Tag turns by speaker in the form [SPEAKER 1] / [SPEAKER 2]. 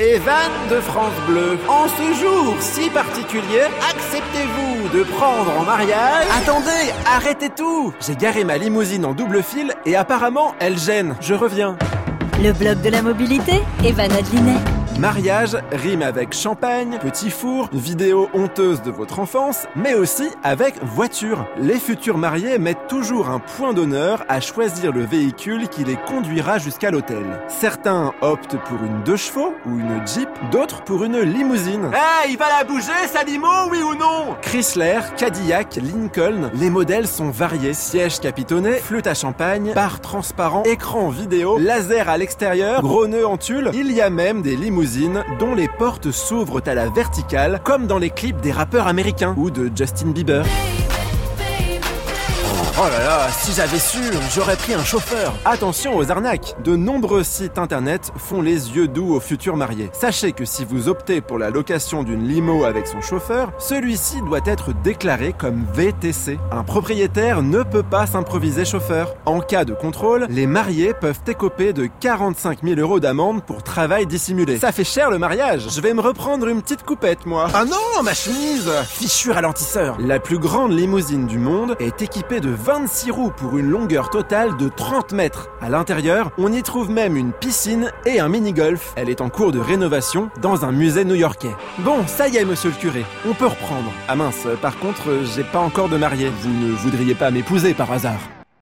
[SPEAKER 1] Evan de France Bleu. En ce jour si particulier, acceptez-vous de prendre en mariage? Attendez, arrêtez tout J'ai garé ma limousine en double fil et apparemment elle gêne. Je reviens.
[SPEAKER 2] Le blog de la mobilité, Evan Adlinet.
[SPEAKER 1] Mariage rime avec champagne, petit four, vidéo honteuse de votre enfance, mais aussi avec voiture. Les futurs mariés mettent toujours un point d'honneur à choisir le véhicule qui les conduira jusqu'à l'hôtel. Certains optent pour une deux chevaux ou une Jeep, d'autres pour une limousine. Eh, il va la bouger sa limo, oui ou non? Chrysler, Cadillac, Lincoln, les modèles sont variés. Siège capitonné, flûte à champagne, bar transparent, écran vidéo, laser à l'extérieur, gros nœuds en tulle. Il y a même des limousines dont les portes s'ouvrent à la verticale, comme dans les clips des rappeurs américains ou de Justin Bieber. Oh là là, si j'avais su, j'aurais pris un chauffeur. Attention aux arnaques. De nombreux sites internet font les yeux doux aux futurs mariés. Sachez que si vous optez pour la location d'une limo avec son chauffeur, celui-ci doit être déclaré comme VTC. Un propriétaire ne peut pas s'improviser chauffeur. En cas de contrôle, les mariés peuvent écoper de 45 000 euros d'amende pour travail dissimulé. Ça fait cher le mariage. Je vais me reprendre une petite coupette, moi. Ah non, ma chemise Fichu ralentisseur. La plus grande limousine du monde est équipée de 26 roues pour une longueur totale de 30 mètres. À l'intérieur, on y trouve même une piscine et un mini-golf. Elle est en cours de rénovation dans un musée new-yorkais. Bon, ça y est, monsieur le curé, on peut reprendre. Ah mince, par contre, j'ai pas encore de marié. Vous ne voudriez pas m'épouser par hasard